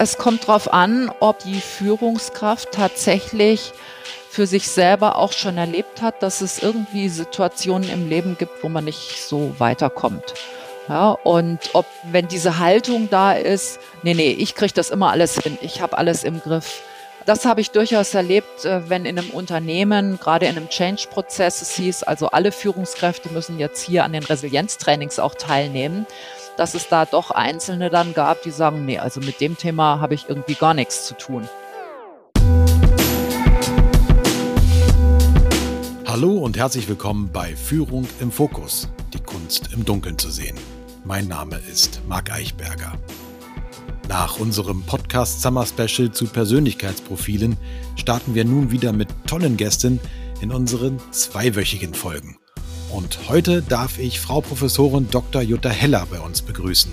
Es kommt darauf an, ob die Führungskraft tatsächlich für sich selber auch schon erlebt hat, dass es irgendwie Situationen im Leben gibt, wo man nicht so weiterkommt. Ja, und ob, wenn diese Haltung da ist, nee, nee, ich kriege das immer alles hin, ich habe alles im Griff. Das habe ich durchaus erlebt, äh, wenn in einem Unternehmen, gerade in einem Change-Prozess, es hieß, also alle Führungskräfte müssen jetzt hier an den Resilienztrainings auch teilnehmen, dass es da doch Einzelne dann gab, die sagen, nee, also mit dem Thema habe ich irgendwie gar nichts zu tun. Hallo und herzlich willkommen bei Führung im Fokus, die Kunst im Dunkeln zu sehen. Mein Name ist Marc Eichberger. Nach unserem Podcast Summer Special zu Persönlichkeitsprofilen starten wir nun wieder mit tollen Gästen in unseren zweiwöchigen Folgen. Und heute darf ich Frau Professorin Dr. Jutta Heller bei uns begrüßen.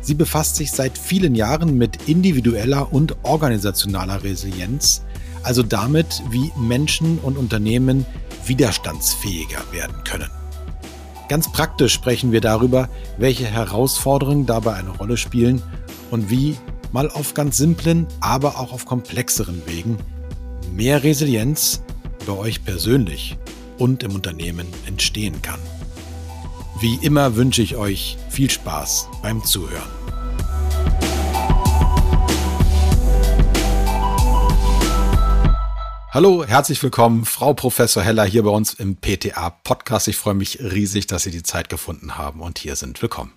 Sie befasst sich seit vielen Jahren mit individueller und organisationaler Resilienz, also damit, wie Menschen und Unternehmen widerstandsfähiger werden können. Ganz praktisch sprechen wir darüber, welche Herausforderungen dabei eine Rolle spielen und wie mal auf ganz simplen, aber auch auf komplexeren Wegen mehr Resilienz bei euch persönlich und im Unternehmen entstehen kann. Wie immer wünsche ich euch viel Spaß beim Zuhören. Hallo, herzlich willkommen, Frau Professor Heller hier bei uns im PTA Podcast. Ich freue mich riesig, dass Sie die Zeit gefunden haben und hier sind. Willkommen.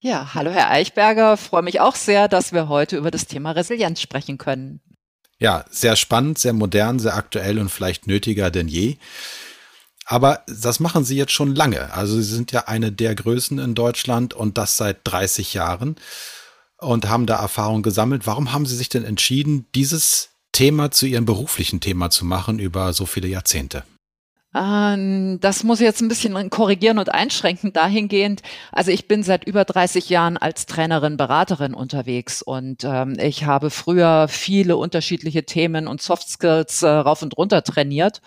Ja, hallo Herr Eichberger, freue mich auch sehr, dass wir heute über das Thema Resilienz sprechen können. Ja, sehr spannend, sehr modern, sehr aktuell und vielleicht nötiger denn je. Aber das machen Sie jetzt schon lange. Also Sie sind ja eine der Größen in Deutschland und das seit 30 Jahren und haben da Erfahrung gesammelt. Warum haben Sie sich denn entschieden, dieses Thema zu Ihrem beruflichen Thema zu machen über so viele Jahrzehnte? Ähm, das muss ich jetzt ein bisschen korrigieren und einschränken dahingehend. Also ich bin seit über 30 Jahren als Trainerin, Beraterin unterwegs und ähm, ich habe früher viele unterschiedliche Themen und Soft Skills äh, rauf und runter trainiert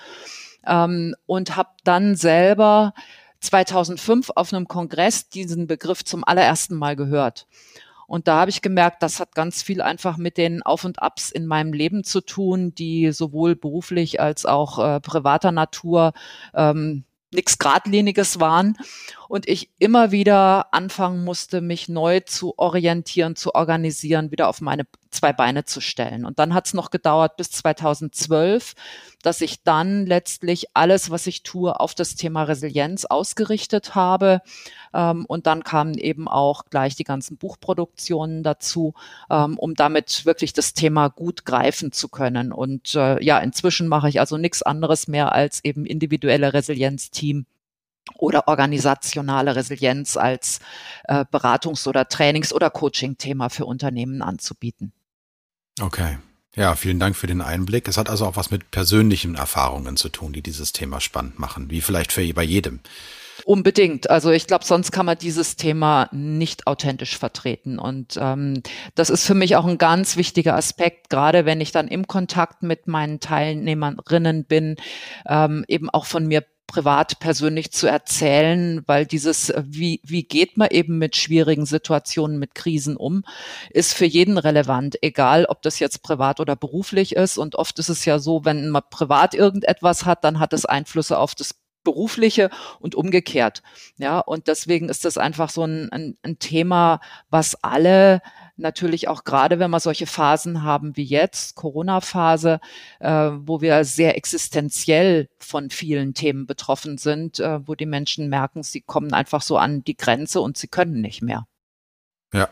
ähm, und habe dann selber 2005 auf einem Kongress diesen Begriff zum allerersten Mal gehört. Und da habe ich gemerkt, das hat ganz viel einfach mit den Auf und Abs in meinem Leben zu tun, die sowohl beruflich als auch äh, privater Natur ähm, nichts Gradliniges waren und ich immer wieder anfangen musste, mich neu zu orientieren, zu organisieren, wieder auf meine zwei Beine zu stellen. Und dann hat es noch gedauert bis 2012, dass ich dann letztlich alles, was ich tue, auf das Thema Resilienz ausgerichtet habe. Ähm, und dann kamen eben auch gleich die ganzen Buchproduktionen dazu, ähm, um damit wirklich das Thema gut greifen zu können. Und äh, ja, inzwischen mache ich also nichts anderes mehr als eben individuelle Resilienzteam oder organisationale Resilienz als äh, Beratungs- oder Trainings- oder Coaching-Thema für Unternehmen anzubieten. Okay. Ja, vielen Dank für den Einblick. Es hat also auch was mit persönlichen Erfahrungen zu tun, die dieses Thema spannend machen, wie vielleicht für bei jedem. Unbedingt. Also ich glaube, sonst kann man dieses Thema nicht authentisch vertreten. Und ähm, das ist für mich auch ein ganz wichtiger Aspekt, gerade wenn ich dann im Kontakt mit meinen Teilnehmerinnen bin, ähm, eben auch von mir privat persönlich zu erzählen, weil dieses, äh, wie, wie geht man eben mit schwierigen Situationen, mit Krisen um, ist für jeden relevant, egal ob das jetzt privat oder beruflich ist. Und oft ist es ja so, wenn man privat irgendetwas hat, dann hat es Einflüsse auf das berufliche und umgekehrt. Ja, und deswegen ist das einfach so ein, ein, ein Thema, was alle natürlich auch gerade, wenn wir solche Phasen haben wie jetzt, Corona-Phase, äh, wo wir sehr existenziell von vielen Themen betroffen sind, äh, wo die Menschen merken, sie kommen einfach so an die Grenze und sie können nicht mehr. Ja.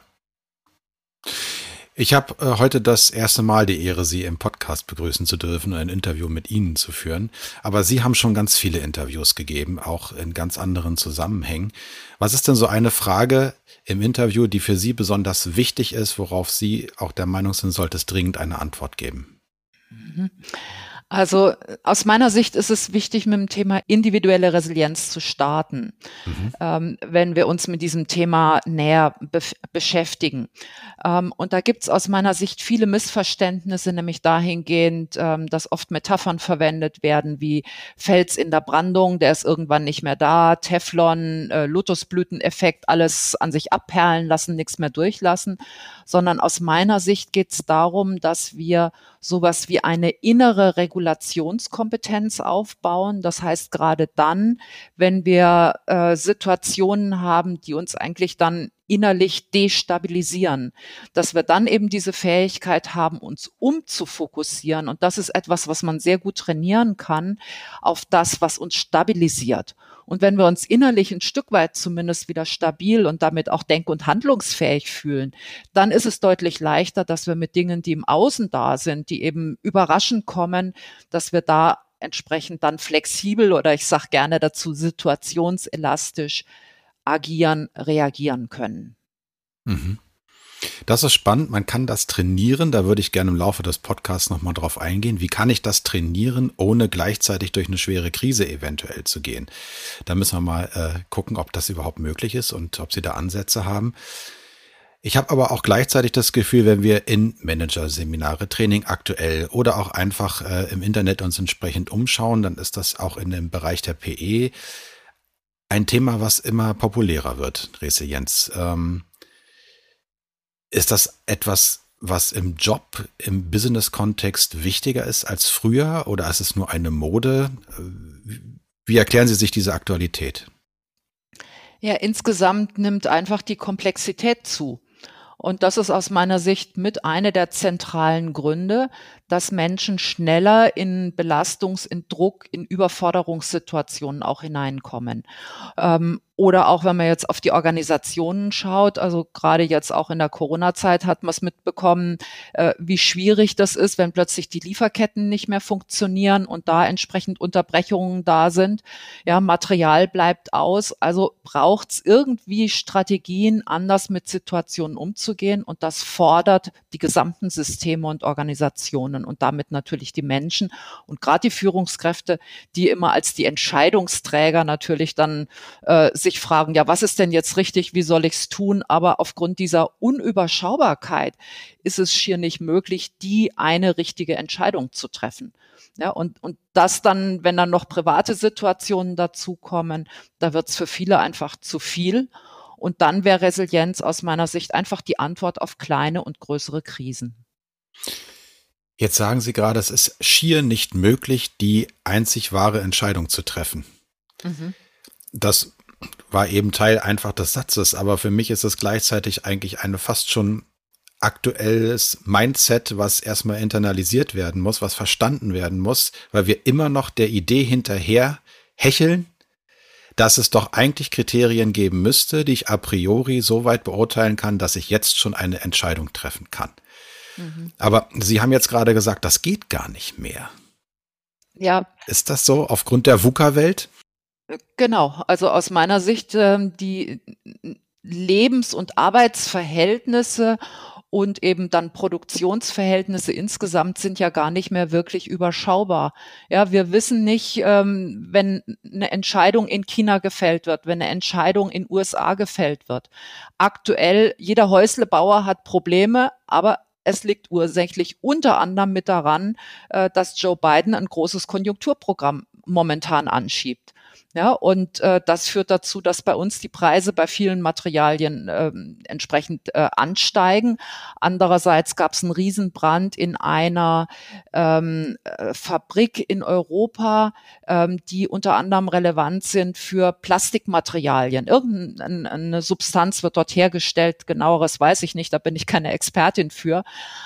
Ich habe äh, heute das erste Mal die Ehre, Sie im Podcast begrüßen zu dürfen und ein Interview mit Ihnen zu führen. Aber Sie haben schon ganz viele Interviews gegeben, auch in ganz anderen Zusammenhängen. Was ist denn so eine Frage im Interview, die für Sie besonders wichtig ist, worauf Sie auch der Meinung sind, sollte es dringend eine Antwort geben? Mhm. Also aus meiner Sicht ist es wichtig, mit dem Thema individuelle Resilienz zu starten, mhm. ähm, wenn wir uns mit diesem Thema näher be beschäftigen. Ähm, und da gibt es aus meiner Sicht viele Missverständnisse, nämlich dahingehend, ähm, dass oft Metaphern verwendet werden wie Fels in der Brandung, der ist irgendwann nicht mehr da, Teflon, äh, Lotusblüteneffekt, alles an sich abperlen lassen, nichts mehr durchlassen, sondern aus meiner Sicht geht es darum, dass wir sowas wie eine innere Regulationskompetenz aufbauen. Das heißt, gerade dann, wenn wir äh, Situationen haben, die uns eigentlich dann innerlich destabilisieren, dass wir dann eben diese Fähigkeit haben, uns umzufokussieren. Und das ist etwas, was man sehr gut trainieren kann auf das, was uns stabilisiert. Und wenn wir uns innerlich ein Stück weit zumindest wieder stabil und damit auch denk- und handlungsfähig fühlen, dann ist es deutlich leichter, dass wir mit Dingen, die im Außen da sind, die eben überraschend kommen, dass wir da entsprechend dann flexibel oder ich sage gerne dazu situationselastisch agieren, reagieren können. Mhm. Das ist spannend. Man kann das trainieren. Da würde ich gerne im Laufe des Podcasts nochmal drauf eingehen. Wie kann ich das trainieren, ohne gleichzeitig durch eine schwere Krise eventuell zu gehen? Da müssen wir mal äh, gucken, ob das überhaupt möglich ist und ob Sie da Ansätze haben. Ich habe aber auch gleichzeitig das Gefühl, wenn wir in Managerseminare, Training aktuell oder auch einfach äh, im Internet uns entsprechend umschauen, dann ist das auch in dem Bereich der PE ein Thema, was immer populärer wird, Resilienz. Ähm, ist das etwas, was im Job, im Business-Kontext wichtiger ist als früher oder ist es nur eine Mode? Wie erklären Sie sich diese Aktualität? Ja, insgesamt nimmt einfach die Komplexität zu. Und das ist aus meiner Sicht mit einer der zentralen Gründe, dass Menschen schneller in Belastungs-, in Druck-, in Überforderungssituationen auch hineinkommen. Ähm, oder auch wenn man jetzt auf die Organisationen schaut, also gerade jetzt auch in der Corona-Zeit hat man es mitbekommen, äh, wie schwierig das ist, wenn plötzlich die Lieferketten nicht mehr funktionieren und da entsprechend Unterbrechungen da sind. Ja, Material bleibt aus. Also braucht es irgendwie Strategien, anders mit Situationen umzugehen und das fordert die gesamten Systeme und Organisationen und damit natürlich die Menschen und gerade die Führungskräfte, die immer als die Entscheidungsträger natürlich dann äh, sich fragen, ja, was ist denn jetzt richtig, wie soll ich es tun? Aber aufgrund dieser Unüberschaubarkeit ist es schier nicht möglich, die eine richtige Entscheidung zu treffen. Ja, und, und das dann, wenn dann noch private Situationen dazukommen, da wird es für viele einfach zu viel. Und dann wäre Resilienz aus meiner Sicht einfach die Antwort auf kleine und größere Krisen. Jetzt sagen Sie gerade, es ist schier nicht möglich, die einzig wahre Entscheidung zu treffen. Mhm. Das war eben Teil einfach des Satzes, aber für mich ist es gleichzeitig eigentlich eine fast schon aktuelles Mindset, was erstmal internalisiert werden muss, was verstanden werden muss, weil wir immer noch der Idee hinterher hecheln, dass es doch eigentlich Kriterien geben müsste, die ich a priori so weit beurteilen kann, dass ich jetzt schon eine Entscheidung treffen kann. Mhm. Aber Sie haben jetzt gerade gesagt, das geht gar nicht mehr. Ja. Ist das so aufgrund der VUCA-Welt? Genau, also aus meiner Sicht ähm, die Lebens- und Arbeitsverhältnisse und eben dann Produktionsverhältnisse insgesamt sind ja gar nicht mehr wirklich überschaubar. Ja, wir wissen nicht, ähm, wenn eine Entscheidung in China gefällt wird, wenn eine Entscheidung in USA gefällt wird. Aktuell, jeder Häuslebauer hat Probleme, aber es liegt ursächlich unter anderem mit daran, äh, dass Joe Biden ein großes Konjunkturprogramm momentan anschiebt. Ja, und äh, das führt dazu, dass bei uns die Preise bei vielen Materialien äh, entsprechend äh, ansteigen. Andererseits gab es einen Riesenbrand in einer ähm, äh, Fabrik in Europa, ähm, die unter anderem relevant sind für Plastikmaterialien. Irgendeine Substanz wird dort hergestellt, genaueres weiß ich nicht, da bin ich keine Expertin für.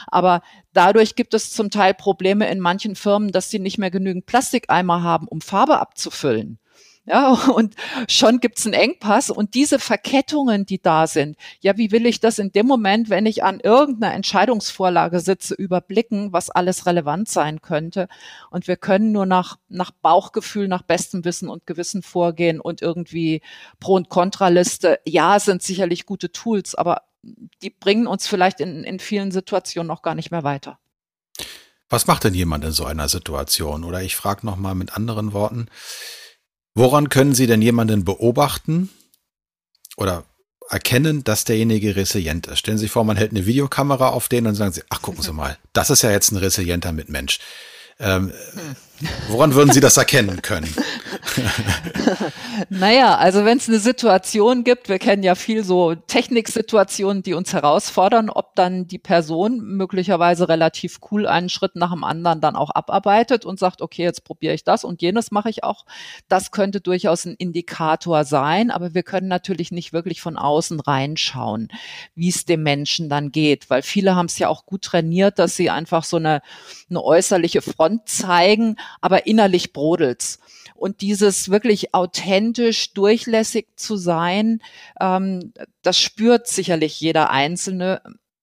Aber Dadurch gibt es zum Teil Probleme in manchen Firmen, dass sie nicht mehr genügend Plastikeimer haben, um Farbe abzufüllen. Ja, und schon gibt's einen Engpass und diese Verkettungen, die da sind, ja, wie will ich das in dem Moment, wenn ich an irgendeiner Entscheidungsvorlage sitze, überblicken, was alles relevant sein könnte? Und wir können nur nach, nach Bauchgefühl, nach bestem Wissen und Gewissen vorgehen und irgendwie Pro- und Kontraliste, ja, sind sicherlich gute Tools, aber die bringen uns vielleicht in, in vielen Situationen auch gar nicht mehr weiter. Was macht denn jemand in so einer Situation? Oder ich frage nochmal mit anderen Worten, woran können Sie denn jemanden beobachten oder erkennen, dass derjenige resilient ist? Stellen Sie sich vor, man hält eine Videokamera auf den und sagen Sie, ach gucken Sie mal, das ist ja jetzt ein resilienter Mitmensch. Ähm, woran würden Sie das erkennen können? naja, also wenn es eine Situation gibt, wir kennen ja viel so Techniksituationen, die uns herausfordern, ob dann die Person möglicherweise relativ cool einen Schritt nach dem anderen dann auch abarbeitet und sagt, okay, jetzt probiere ich das und jenes mache ich auch. Das könnte durchaus ein Indikator sein, aber wir können natürlich nicht wirklich von außen reinschauen, wie es dem Menschen dann geht, weil viele haben es ja auch gut trainiert, dass sie einfach so eine, eine äußerliche Front zeigen, aber innerlich brodelt's. Und dieses wirklich authentisch, durchlässig zu sein, ähm, das spürt sicherlich jeder Einzelne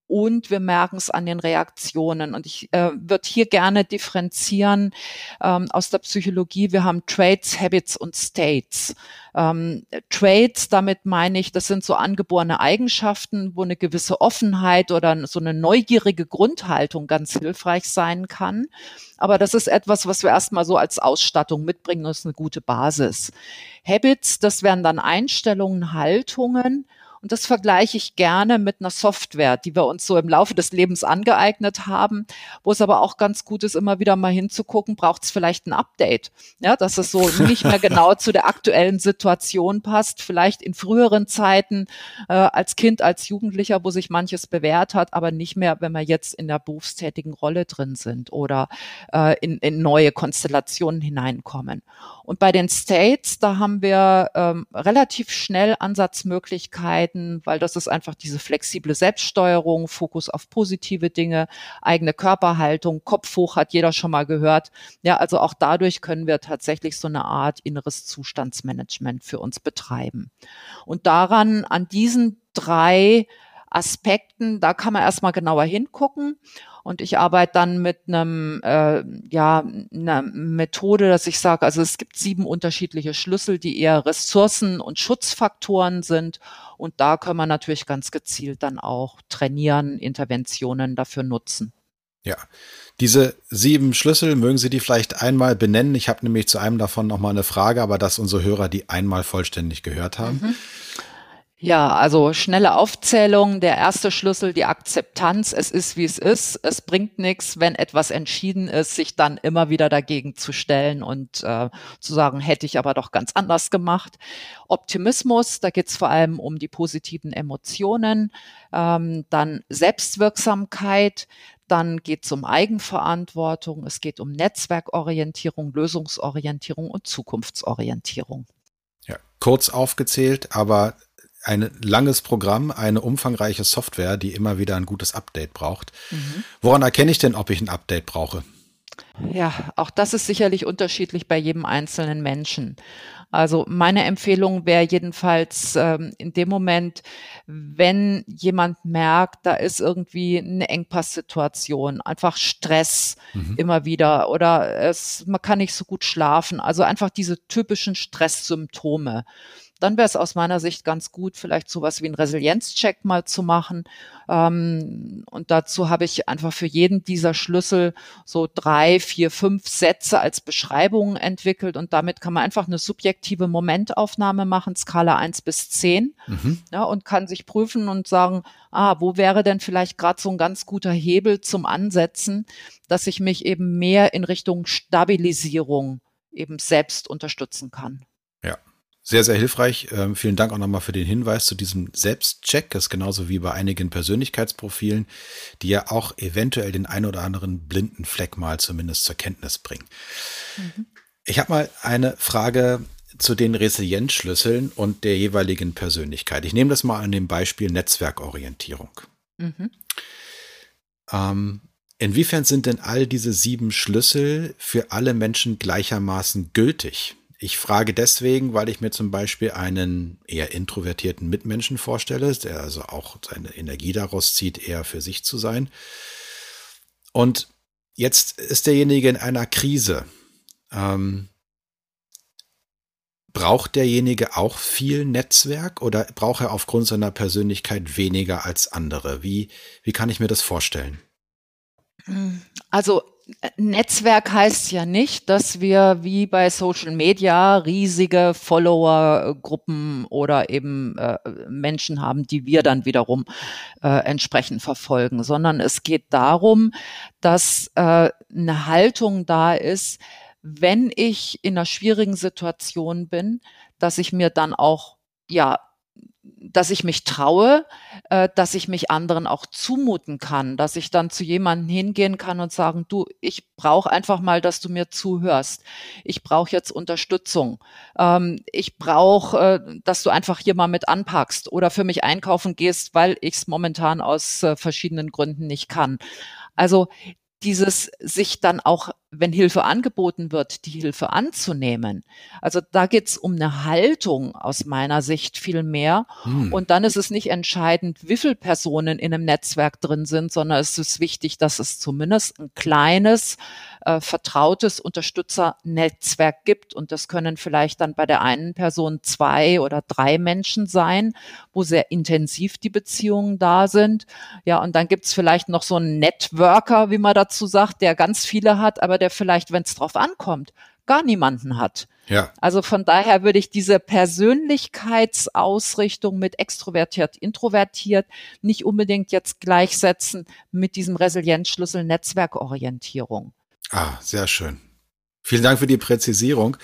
und wir merken es an den Reaktionen. Und ich äh, würde hier gerne differenzieren ähm, aus der Psychologie. Wir haben Traits, Habits und States. Ähm, Traits, damit meine ich, das sind so angeborene Eigenschaften, wo eine gewisse Offenheit oder so eine neugierige Grundhaltung ganz hilfreich sein kann. Aber das ist etwas, was wir erstmal so als Ausstattung mitbringen. Das ist eine gute Basis. Habits, das wären dann Einstellungen, Haltungen, und das vergleiche ich gerne mit einer Software, die wir uns so im Laufe des Lebens angeeignet haben, wo es aber auch ganz gut ist, immer wieder mal hinzugucken, braucht es vielleicht ein Update, ja, dass es so nicht mehr genau zu der aktuellen Situation passt, vielleicht in früheren Zeiten äh, als Kind, als Jugendlicher, wo sich manches bewährt hat, aber nicht mehr, wenn wir jetzt in der berufstätigen Rolle drin sind oder äh, in, in neue Konstellationen hineinkommen. Und bei den States, da haben wir ähm, relativ schnell Ansatzmöglichkeiten, weil das ist einfach diese flexible Selbststeuerung, Fokus auf positive Dinge, eigene Körperhaltung, Kopf hoch hat jeder schon mal gehört. Ja, also auch dadurch können wir tatsächlich so eine Art inneres Zustandsmanagement für uns betreiben. Und daran, an diesen drei Aspekten, da kann man erstmal genauer hingucken. Und ich arbeite dann mit einem, äh, ja, einer Methode, dass ich sage, also es gibt sieben unterschiedliche Schlüssel, die eher Ressourcen und Schutzfaktoren sind. Und da können wir natürlich ganz gezielt dann auch trainieren, Interventionen dafür nutzen. Ja, diese sieben Schlüssel, mögen Sie die vielleicht einmal benennen? Ich habe nämlich zu einem davon nochmal eine Frage, aber dass unsere Hörer die einmal vollständig gehört haben. Mhm. Ja, also schnelle Aufzählung. Der erste Schlüssel, die Akzeptanz. Es ist, wie es ist. Es bringt nichts, wenn etwas entschieden ist, sich dann immer wieder dagegen zu stellen und äh, zu sagen, hätte ich aber doch ganz anders gemacht. Optimismus, da geht es vor allem um die positiven Emotionen. Ähm, dann Selbstwirksamkeit. Dann geht es um Eigenverantwortung. Es geht um Netzwerkorientierung, Lösungsorientierung und Zukunftsorientierung. Ja, kurz aufgezählt, aber ein langes Programm, eine umfangreiche Software, die immer wieder ein gutes Update braucht. Mhm. Woran erkenne ich denn, ob ich ein Update brauche? Ja, auch das ist sicherlich unterschiedlich bei jedem einzelnen Menschen. Also meine Empfehlung wäre jedenfalls ähm, in dem Moment, wenn jemand merkt, da ist irgendwie eine Engpasssituation, einfach Stress mhm. immer wieder oder es, man kann nicht so gut schlafen, also einfach diese typischen Stresssymptome dann wäre es aus meiner Sicht ganz gut, vielleicht sowas wie einen Resilienzcheck mal zu machen. Ähm, und dazu habe ich einfach für jeden dieser Schlüssel so drei, vier, fünf Sätze als Beschreibungen entwickelt. Und damit kann man einfach eine subjektive Momentaufnahme machen, Skala eins bis zehn, mhm. ja, und kann sich prüfen und sagen, ah, wo wäre denn vielleicht gerade so ein ganz guter Hebel zum Ansetzen, dass ich mich eben mehr in Richtung Stabilisierung eben selbst unterstützen kann. Sehr, sehr hilfreich. Ähm, vielen Dank auch nochmal für den Hinweis zu diesem Selbstcheck. Das ist genauso wie bei einigen Persönlichkeitsprofilen, die ja auch eventuell den ein oder anderen blinden Fleck mal zumindest zur Kenntnis bringen. Mhm. Ich habe mal eine Frage zu den Resilienzschlüsseln und der jeweiligen Persönlichkeit. Ich nehme das mal an dem Beispiel Netzwerkorientierung. Mhm. Ähm, inwiefern sind denn all diese sieben Schlüssel für alle Menschen gleichermaßen gültig? Ich frage deswegen, weil ich mir zum Beispiel einen eher introvertierten Mitmenschen vorstelle, der also auch seine Energie daraus zieht, eher für sich zu sein. Und jetzt ist derjenige in einer Krise. Ähm, braucht derjenige auch viel Netzwerk oder braucht er aufgrund seiner Persönlichkeit weniger als andere? Wie, wie kann ich mir das vorstellen? Also Netzwerk heißt ja nicht, dass wir wie bei Social Media riesige Follower-Gruppen oder eben äh, Menschen haben, die wir dann wiederum äh, entsprechend verfolgen, sondern es geht darum, dass äh, eine Haltung da ist, wenn ich in einer schwierigen Situation bin, dass ich mir dann auch ja dass ich mich traue, äh, dass ich mich anderen auch zumuten kann, dass ich dann zu jemandem hingehen kann und sagen, du, ich brauche einfach mal, dass du mir zuhörst. Ich brauche jetzt Unterstützung. Ähm, ich brauche, äh, dass du einfach hier mal mit anpackst oder für mich einkaufen gehst, weil ich es momentan aus äh, verschiedenen Gründen nicht kann. Also dieses sich dann auch, wenn Hilfe angeboten wird, die Hilfe anzunehmen. Also da geht's um eine Haltung aus meiner Sicht viel mehr. Hm. Und dann ist es nicht entscheidend, wie viele Personen in einem Netzwerk drin sind, sondern es ist wichtig, dass es zumindest ein kleines, äh, vertrautes Unterstützernetzwerk gibt. Und das können vielleicht dann bei der einen Person zwei oder drei Menschen sein, wo sehr intensiv die Beziehungen da sind. Ja, und dann gibt's vielleicht noch so einen Networker, wie man dazu sagt, der ganz viele hat, aber der vielleicht, wenn es drauf ankommt, gar niemanden hat. Ja. Also von daher würde ich diese Persönlichkeitsausrichtung mit extrovertiert, introvertiert nicht unbedingt jetzt gleichsetzen mit diesem Resilienzschlüssel Netzwerkorientierung. Ah, sehr schön. Vielen Dank für die Präzisierung.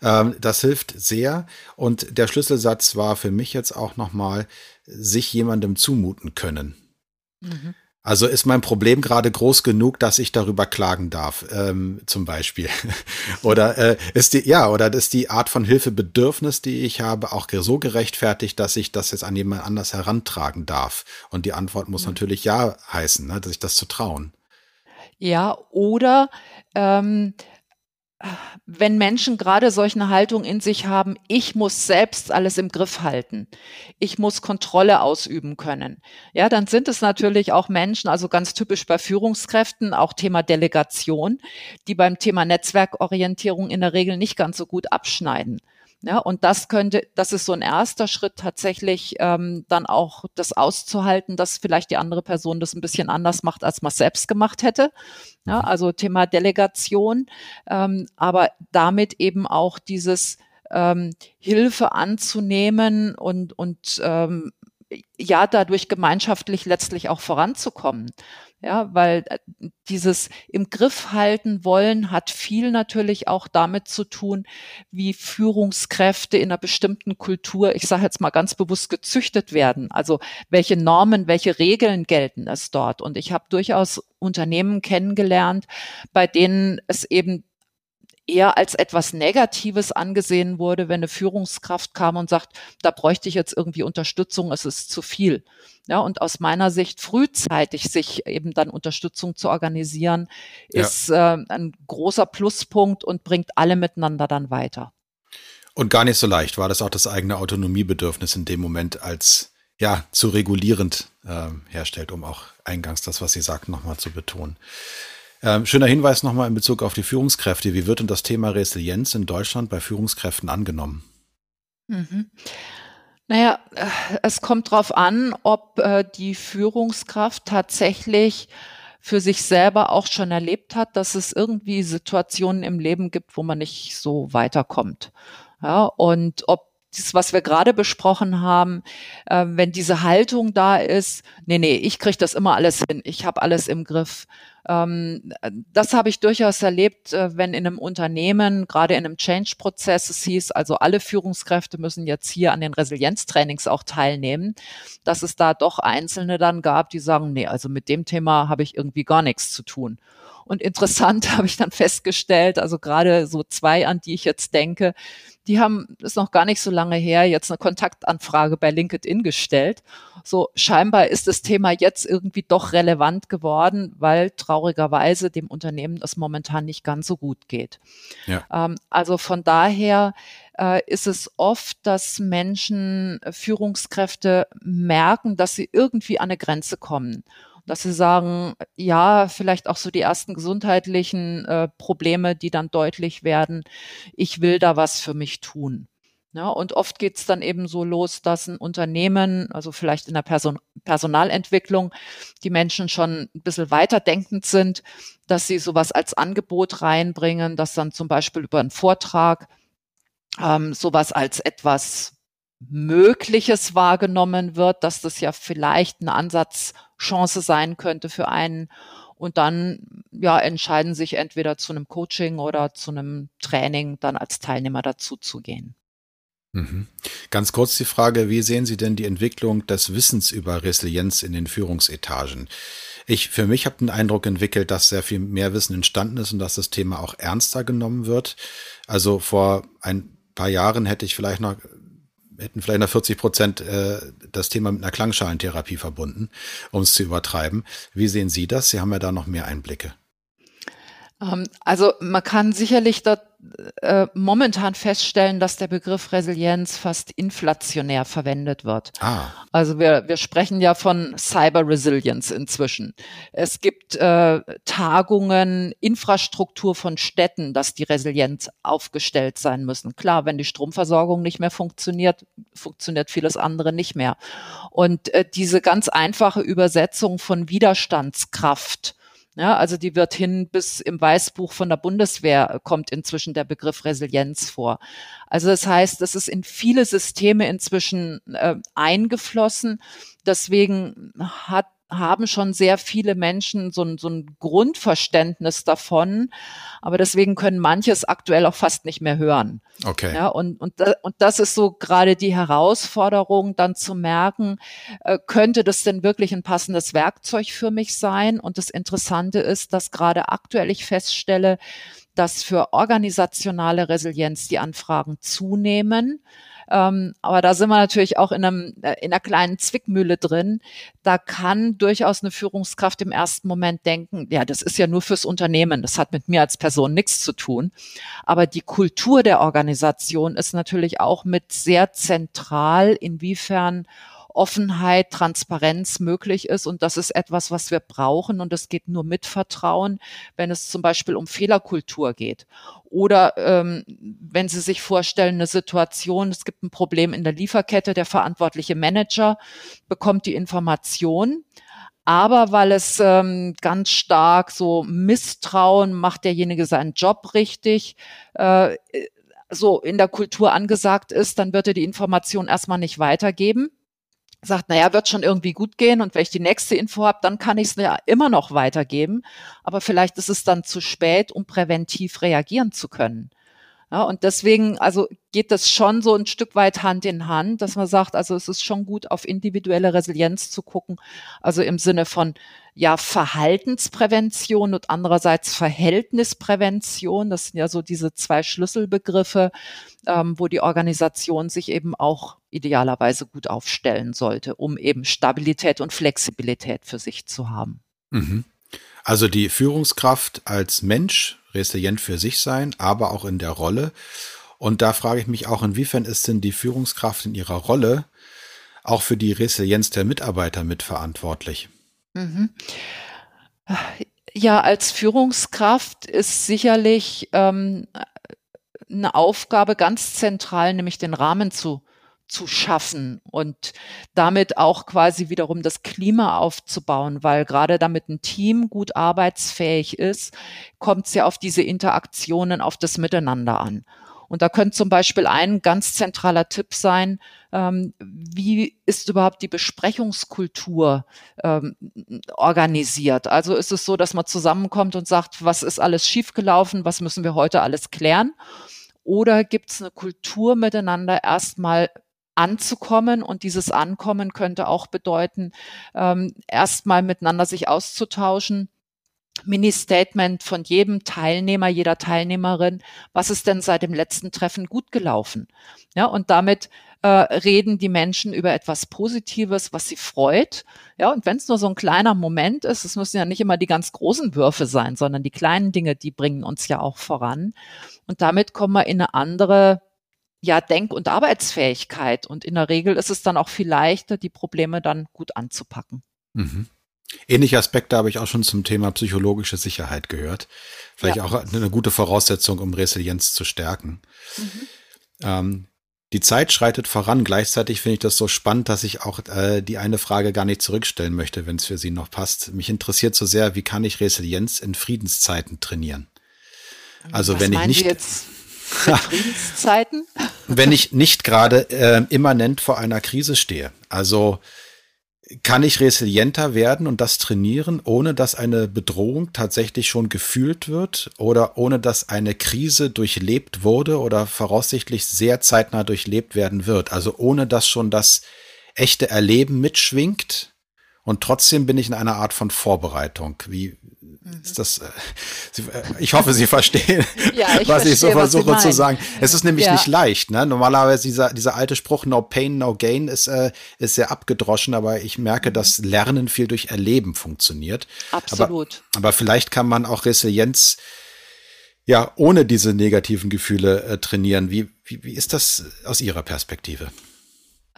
Ähm, das hilft sehr. Und der Schlüsselsatz war für mich jetzt auch nochmal, sich jemandem zumuten können. Mhm. Also ist mein Problem gerade groß genug, dass ich darüber klagen darf, ähm, zum Beispiel. oder äh, ist die, ja, oder ist die Art von Hilfebedürfnis, die ich habe, auch so gerechtfertigt, dass ich das jetzt an jemand anders herantragen darf? Und die Antwort muss mhm. natürlich ja heißen, ne, dass ich das zu trauen. Ja, oder ähm, wenn Menschen gerade solche eine Haltung in sich haben, ich muss selbst alles im Griff halten, ich muss Kontrolle ausüben können, ja, dann sind es natürlich auch Menschen, also ganz typisch bei Führungskräften, auch Thema Delegation, die beim Thema Netzwerkorientierung in der Regel nicht ganz so gut abschneiden. Ja, und das könnte, das ist so ein erster Schritt tatsächlich ähm, dann auch das auszuhalten, dass vielleicht die andere Person das ein bisschen anders macht, als man es selbst gemacht hätte. Ja, mhm. also Thema Delegation, ähm, aber damit eben auch dieses ähm, Hilfe anzunehmen und, und ähm, ja, dadurch gemeinschaftlich letztlich auch voranzukommen. Ja, weil äh, dieses im Griff halten wollen hat viel natürlich auch damit zu tun, wie Führungskräfte in einer bestimmten Kultur, ich sage jetzt mal ganz bewusst, gezüchtet werden. Also welche Normen, welche Regeln gelten es dort? Und ich habe durchaus Unternehmen kennengelernt, bei denen es eben eher als etwas Negatives angesehen wurde, wenn eine Führungskraft kam und sagt, da bräuchte ich jetzt irgendwie Unterstützung, es ist zu viel. Ja, und aus meiner Sicht frühzeitig sich eben dann Unterstützung zu organisieren, ja. ist äh, ein großer Pluspunkt und bringt alle miteinander dann weiter. Und gar nicht so leicht war das auch das eigene Autonomiebedürfnis in dem Moment als ja zu regulierend äh, herstellt, um auch eingangs das, was Sie sagten, nochmal zu betonen. Ähm, schöner Hinweis nochmal in Bezug auf die Führungskräfte. Wie wird denn das Thema Resilienz in Deutschland bei Führungskräften angenommen? Mhm. Naja, äh, es kommt darauf an, ob äh, die Führungskraft tatsächlich für sich selber auch schon erlebt hat, dass es irgendwie Situationen im Leben gibt, wo man nicht so weiterkommt. Ja, und ob das, was wir gerade besprochen haben, äh, wenn diese Haltung da ist, nee, nee, ich kriege das immer alles hin, ich habe alles im Griff. Ähm, das habe ich durchaus erlebt, äh, wenn in einem Unternehmen, gerade in einem Change-Prozess, es hieß, also alle Führungskräfte müssen jetzt hier an den Resilienztrainings auch teilnehmen, dass es da doch Einzelne dann gab, die sagen, nee, also mit dem Thema habe ich irgendwie gar nichts zu tun. Und interessant habe ich dann festgestellt, also gerade so zwei, an die ich jetzt denke, die haben, ist noch gar nicht so lange her, jetzt eine Kontaktanfrage bei LinkedIn gestellt. So scheinbar ist das Thema jetzt irgendwie doch relevant geworden, weil traurigerweise dem Unternehmen es momentan nicht ganz so gut geht. Ja. Ähm, also von daher äh, ist es oft, dass Menschen, Führungskräfte merken, dass sie irgendwie an eine Grenze kommen dass sie sagen, ja, vielleicht auch so die ersten gesundheitlichen äh, Probleme, die dann deutlich werden, ich will da was für mich tun. Ja, und oft geht es dann eben so los, dass ein Unternehmen, also vielleicht in der Person Personalentwicklung, die Menschen schon ein bisschen weiterdenkend sind, dass sie sowas als Angebot reinbringen, dass dann zum Beispiel über einen Vortrag ähm, sowas als etwas Mögliches wahrgenommen wird, dass das ja vielleicht eine Ansatzchance sein könnte für einen. Und dann ja entscheiden sich entweder zu einem Coaching oder zu einem Training dann als Teilnehmer dazu zu gehen. Mhm. Ganz kurz die Frage, wie sehen Sie denn die Entwicklung des Wissens über Resilienz in den Führungsetagen? Ich für mich habe den Eindruck entwickelt, dass sehr viel mehr Wissen entstanden ist und dass das Thema auch ernster genommen wird. Also vor ein paar Jahren hätte ich vielleicht noch hätten vielleicht noch 40 Prozent äh, das Thema mit einer Klangschalentherapie verbunden, um es zu übertreiben. Wie sehen Sie das? Sie haben ja da noch mehr Einblicke. Ähm, also man kann sicherlich da, äh, momentan feststellen, dass der Begriff Resilienz fast inflationär verwendet wird. Ah. Also wir, wir sprechen ja von Cyber Resilience inzwischen. Es gibt äh, Tagungen, Infrastruktur von Städten, dass die Resilienz aufgestellt sein müssen. Klar, wenn die Stromversorgung nicht mehr funktioniert, funktioniert vieles andere nicht mehr. Und äh, diese ganz einfache Übersetzung von Widerstandskraft ja, also die wird hin bis im Weißbuch von der Bundeswehr kommt inzwischen der Begriff Resilienz vor. Also das heißt, das ist in viele Systeme inzwischen äh, eingeflossen. Deswegen hat haben schon sehr viele Menschen so ein, so ein Grundverständnis davon, aber deswegen können manches aktuell auch fast nicht mehr hören. Okay. Ja, und, und, und das ist so gerade die Herausforderung, dann zu merken, äh, könnte das denn wirklich ein passendes Werkzeug für mich sein? Und das Interessante ist, dass gerade aktuell ich feststelle, dass für organisationale Resilienz die Anfragen zunehmen. Ähm, aber da sind wir natürlich auch in, einem, äh, in einer kleinen Zwickmühle drin. Da kann durchaus eine Führungskraft im ersten Moment denken, ja, das ist ja nur fürs Unternehmen, das hat mit mir als Person nichts zu tun. Aber die Kultur der Organisation ist natürlich auch mit sehr zentral, inwiefern Offenheit, Transparenz möglich ist. Und das ist etwas, was wir brauchen. Und es geht nur mit Vertrauen, wenn es zum Beispiel um Fehlerkultur geht. Oder ähm, wenn Sie sich vorstellen, eine Situation, es gibt ein Problem in der Lieferkette, der verantwortliche Manager bekommt die Information, aber weil es ähm, ganz stark so Misstrauen, macht derjenige seinen Job richtig, äh, so in der Kultur angesagt ist, dann wird er die Information erstmal nicht weitergeben sagt, naja, wird schon irgendwie gut gehen und wenn ich die nächste Info habe, dann kann ich es ja immer noch weitergeben. Aber vielleicht ist es dann zu spät, um präventiv reagieren zu können. Ja, und deswegen, also geht das schon so ein Stück weit Hand in Hand, dass man sagt, also es ist schon gut, auf individuelle Resilienz zu gucken, also im Sinne von ja Verhaltensprävention und andererseits Verhältnisprävention. Das sind ja so diese zwei Schlüsselbegriffe, ähm, wo die Organisation sich eben auch idealerweise gut aufstellen sollte, um eben Stabilität und Flexibilität für sich zu haben. Mhm. Also die Führungskraft als Mensch resilient für sich sein, aber auch in der Rolle. Und da frage ich mich auch, inwiefern ist denn die Führungskraft in ihrer Rolle auch für die Resilienz der Mitarbeiter mitverantwortlich? Mhm. Ja, als Führungskraft ist sicherlich ähm, eine Aufgabe ganz zentral, nämlich den Rahmen zu zu schaffen und damit auch quasi wiederum das Klima aufzubauen, weil gerade damit ein Team gut arbeitsfähig ist, kommt es ja auf diese Interaktionen, auf das Miteinander an. Und da könnte zum Beispiel ein ganz zentraler Tipp sein, ähm, wie ist überhaupt die Besprechungskultur ähm, organisiert? Also ist es so, dass man zusammenkommt und sagt, was ist alles schiefgelaufen, was müssen wir heute alles klären? Oder gibt es eine Kultur miteinander erstmal anzukommen. Und dieses Ankommen könnte auch bedeuten, ähm, erstmal miteinander sich auszutauschen. Mini-Statement von jedem Teilnehmer, jeder Teilnehmerin, was ist denn seit dem letzten Treffen gut gelaufen? Ja, und damit äh, reden die Menschen über etwas Positives, was sie freut. Ja, und wenn es nur so ein kleiner Moment ist, es müssen ja nicht immer die ganz großen Würfe sein, sondern die kleinen Dinge, die bringen uns ja auch voran. Und damit kommen wir in eine andere ja, Denk- und Arbeitsfähigkeit. Und in der Regel ist es dann auch viel leichter, die Probleme dann gut anzupacken. Mhm. Ähnliche Aspekte habe ich auch schon zum Thema psychologische Sicherheit gehört. Vielleicht ja. auch eine gute Voraussetzung, um Resilienz zu stärken. Mhm. Ähm, Die Zeit schreitet voran. Gleichzeitig finde ich das so spannend, dass ich auch äh, die eine Frage gar nicht zurückstellen möchte, wenn es für Sie noch passt. Mich interessiert so sehr, wie kann ich Resilienz in Friedenszeiten trainieren? Also Was wenn ich nicht jetzt Friedenszeiten, wenn ich nicht gerade äh, immanent vor einer Krise stehe. Also kann ich resilienter werden und das trainieren, ohne dass eine Bedrohung tatsächlich schon gefühlt wird oder ohne dass eine Krise durchlebt wurde oder voraussichtlich sehr zeitnah durchlebt werden wird. Also ohne dass schon das echte Erleben mitschwingt und trotzdem bin ich in einer Art von Vorbereitung. Wie mhm. ist das? Äh, äh, ich hoffe, Sie verstehen, ja, ich was verstehe, ich so versuche zu sagen. Es ist nämlich ja. nicht leicht. Ne? Normalerweise dieser, dieser alte Spruch No Pain, No Gain ist, äh, ist sehr abgedroschen, aber ich merke, mhm. dass Lernen viel durch Erleben funktioniert. Absolut. Aber, aber vielleicht kann man auch Resilienz ja ohne diese negativen Gefühle äh, trainieren. Wie, wie, wie ist das aus Ihrer Perspektive?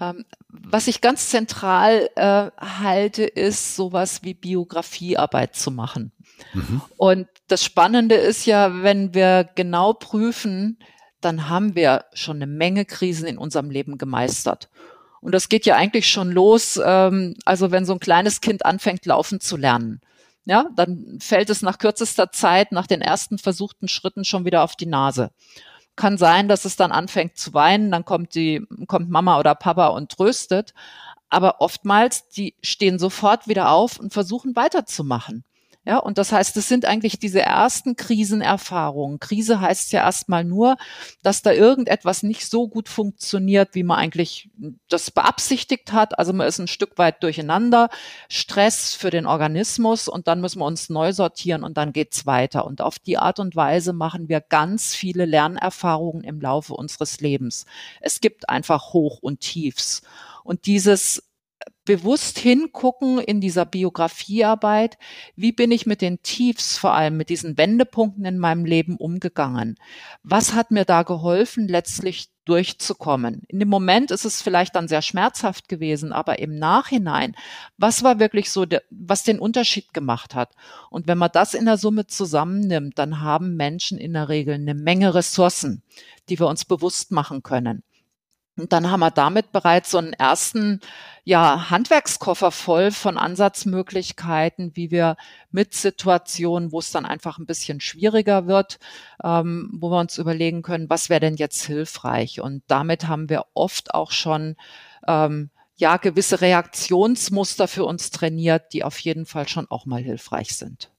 Ähm, was ich ganz zentral äh, halte, ist sowas wie Biografiearbeit zu machen. Mhm. Und das Spannende ist ja, wenn wir genau prüfen, dann haben wir schon eine Menge Krisen in unserem Leben gemeistert. Und das geht ja eigentlich schon los, ähm, also wenn so ein kleines Kind anfängt, laufen zu lernen. Ja, dann fällt es nach kürzester Zeit, nach den ersten versuchten Schritten schon wieder auf die Nase kann sein, dass es dann anfängt zu weinen, dann kommt die, kommt Mama oder Papa und tröstet. Aber oftmals, die stehen sofort wieder auf und versuchen weiterzumachen. Ja, und das heißt, es sind eigentlich diese ersten Krisenerfahrungen. Krise heißt ja erstmal nur, dass da irgendetwas nicht so gut funktioniert, wie man eigentlich das beabsichtigt hat. Also man ist ein Stück weit durcheinander, Stress für den Organismus und dann müssen wir uns neu sortieren und dann geht's weiter. Und auf die Art und Weise machen wir ganz viele Lernerfahrungen im Laufe unseres Lebens. Es gibt einfach Hoch und Tiefs. Und dieses bewusst hingucken in dieser Biografiearbeit, wie bin ich mit den Tiefs, vor allem mit diesen Wendepunkten in meinem Leben umgegangen? Was hat mir da geholfen, letztlich durchzukommen? In dem Moment ist es vielleicht dann sehr schmerzhaft gewesen, aber im Nachhinein, was war wirklich so, was den Unterschied gemacht hat? Und wenn man das in der Summe zusammennimmt, dann haben Menschen in der Regel eine Menge Ressourcen, die wir uns bewusst machen können. Und dann haben wir damit bereits so einen ersten ja, Handwerkskoffer voll von Ansatzmöglichkeiten, wie wir mit Situationen, wo es dann einfach ein bisschen schwieriger wird, ähm, wo wir uns überlegen können, was wäre denn jetzt hilfreich? Und damit haben wir oft auch schon ähm, ja gewisse Reaktionsmuster für uns trainiert, die auf jeden Fall schon auch mal hilfreich sind.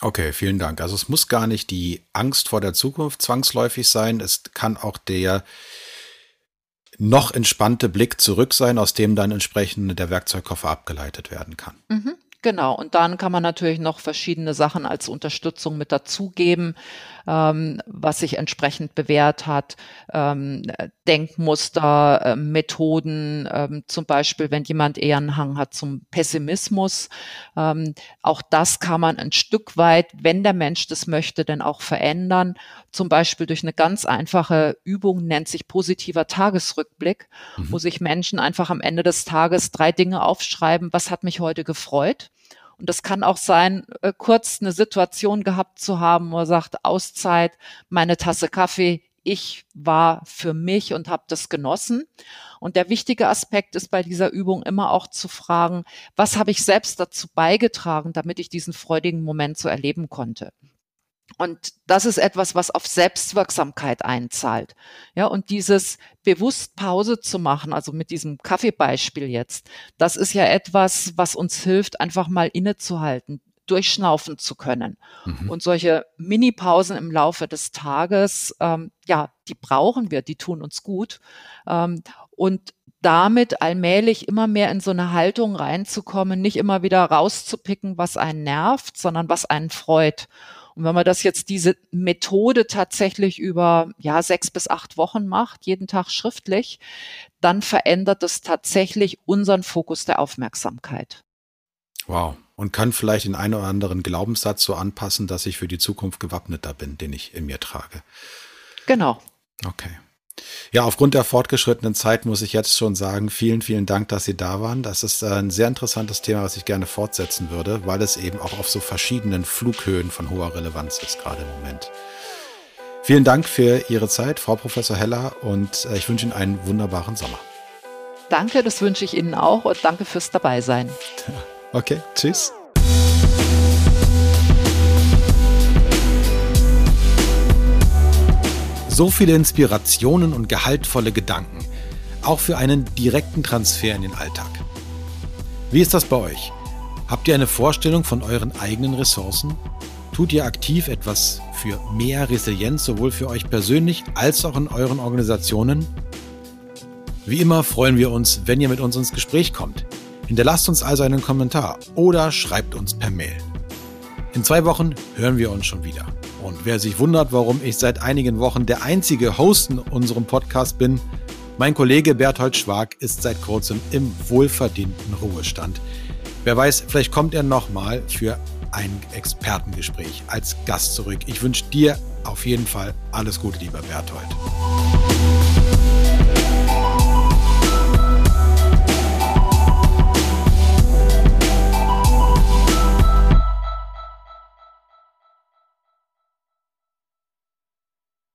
Okay, vielen Dank. Also es muss gar nicht die Angst vor der Zukunft zwangsläufig sein. Es kann auch der noch entspannte Blick zurück sein, aus dem dann entsprechend der Werkzeugkoffer abgeleitet werden kann. Mhm. Genau, und dann kann man natürlich noch verschiedene Sachen als Unterstützung mit dazugeben, ähm, was sich entsprechend bewährt hat. Ähm, Denkmuster, äh, Methoden, ähm, zum Beispiel, wenn jemand eher einen Hang hat zum Pessimismus. Ähm, auch das kann man ein Stück weit, wenn der Mensch das möchte, denn auch verändern. Zum Beispiel durch eine ganz einfache Übung, nennt sich positiver Tagesrückblick, mhm. wo sich Menschen einfach am Ende des Tages drei Dinge aufschreiben, was hat mich heute gefreut und das kann auch sein, äh, kurz eine Situation gehabt zu haben, wo er sagt, Auszeit, meine Tasse Kaffee, ich war für mich und habe das genossen. Und der wichtige Aspekt ist bei dieser Übung immer auch zu fragen, was habe ich selbst dazu beigetragen, damit ich diesen freudigen Moment so erleben konnte. Und das ist etwas, was auf Selbstwirksamkeit einzahlt. Ja, und dieses bewusst Pause zu machen, also mit diesem Kaffeebeispiel jetzt, das ist ja etwas, was uns hilft, einfach mal innezuhalten, durchschnaufen zu können. Mhm. Und solche Mini-Pausen im Laufe des Tages, ähm, ja, die brauchen wir, die tun uns gut. Ähm, und damit allmählich immer mehr in so eine Haltung reinzukommen, nicht immer wieder rauszupicken, was einen nervt, sondern was einen freut. Und wenn man das jetzt diese Methode tatsächlich über ja sechs bis acht Wochen macht, jeden Tag schriftlich, dann verändert es tatsächlich unseren Fokus der Aufmerksamkeit. Wow. Und kann vielleicht den einen oder anderen Glaubenssatz so anpassen, dass ich für die Zukunft gewappneter bin, den ich in mir trage. Genau. Okay. Ja, aufgrund der fortgeschrittenen Zeit muss ich jetzt schon sagen, vielen, vielen Dank, dass Sie da waren. Das ist äh, ein sehr interessantes Thema, was ich gerne fortsetzen würde, weil es eben auch auf so verschiedenen Flughöhen von hoher Relevanz ist, gerade im Moment. Vielen Dank für Ihre Zeit, Frau Professor Heller, und äh, ich wünsche Ihnen einen wunderbaren Sommer. Danke, das wünsche ich Ihnen auch und danke fürs Dabeisein. Okay, tschüss. So viele Inspirationen und gehaltvolle Gedanken, auch für einen direkten Transfer in den Alltag. Wie ist das bei euch? Habt ihr eine Vorstellung von euren eigenen Ressourcen? Tut ihr aktiv etwas für mehr Resilienz sowohl für euch persönlich als auch in euren Organisationen? Wie immer freuen wir uns, wenn ihr mit uns ins Gespräch kommt. Hinterlasst uns also einen Kommentar oder schreibt uns per Mail. In zwei Wochen hören wir uns schon wieder. Und wer sich wundert, warum ich seit einigen Wochen der einzige Host in unserem Podcast bin, mein Kollege Berthold Schwag ist seit kurzem im wohlverdienten Ruhestand. Wer weiß, vielleicht kommt er nochmal für ein Expertengespräch als Gast zurück. Ich wünsche dir auf jeden Fall alles Gute, lieber Berthold.